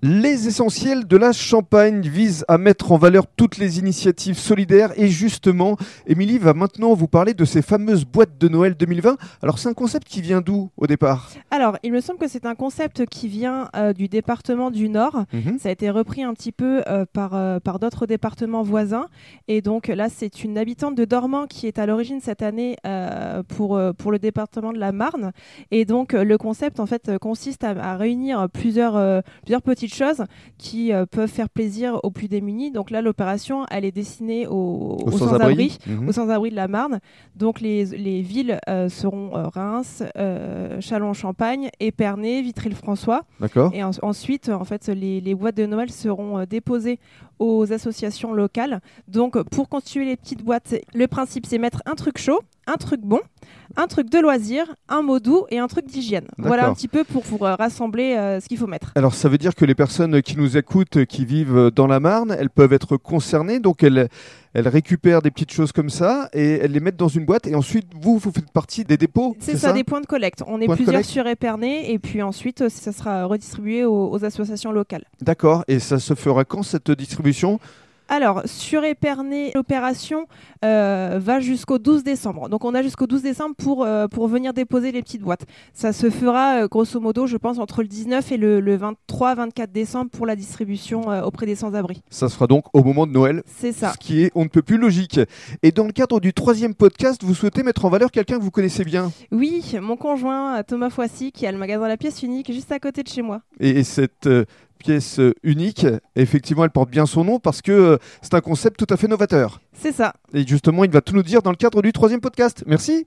Les essentiels de la Champagne visent à mettre en valeur toutes les initiatives solidaires et justement, Émilie va maintenant vous parler de ces fameuses boîtes de Noël 2020. Alors c'est un concept qui vient d'où au départ? Alors il me semble que c'est un concept qui vient euh, du département du Nord. Mhm. Ça a été repris un petit peu euh, par, euh, par d'autres départements voisins. Et donc là c'est une habitante de Dormant qui est à l'origine cette année pour, pour le département de la Marne. Et donc le concept en fait consiste à, à réunir plusieurs, plusieurs petites choses qui euh, peuvent faire plaisir aux plus démunis. Donc là l'opération elle est destinée aux, aux sans-abri Mhm. aux sans-abri de la Marne. Donc les, les villes euh, seront euh, Reims, Châlons-en-Champagne, Épernay, Vitry-le-François. D'accord. Et en- ensuite, en fait, les, les boîtes de Noël seront déposées aux associations locales. Donc pour constituer les petites boîtes, le principe c'est mettre un truc chaud, un truc bon, un truc de loisir, un mot doux et un truc d'hygiène. Voilà un petit peu pour, pour euh, rassembler euh, ce qu'il faut mettre. Alors ça veut dire que les personnes qui nous écoutent, qui vivent dans la Marne, elles peuvent être concernées, donc elles, elles récupèrent des petites choses comme ça et elles les mettent dans une boîte et ensuite vous, vous faites partie des dépôts C'est ça, des points de collecte. On est plusieurs sur Épernay et puis ensuite ça sera redistribué aux- aux associations locales. D'accord, et ça se fera quand cette distribution? Alors, sur Épernay, l'opération euh, va jusqu'au 12 décembre. Donc, on a jusqu'au 12 décembre pour, euh, pour venir déposer les petites boîtes. Ça se fera, euh, grosso modo, je pense, entre le 19 et le, le 23-24 décembre pour la distribution auprès des sans-abri. Ça sera donc au moment de Noël, C'est ça. ce qui est on ne peut plus logique. Et dans le cadre du troisième podcast, vous souhaitez mettre en valeur quelqu'un que vous connaissez bien? Oui, mon conjoint, Thomas Foissy, qui a le magasin La Pièce Unique juste à côté de chez moi. Et cette pièce euh, unique, effectivement, elle porte bien son nom parce que euh, c'est un concept tout à fait novateur. C'est ça. Et justement, il va tout nous dire dans le cadre du troisième podcast. Merci.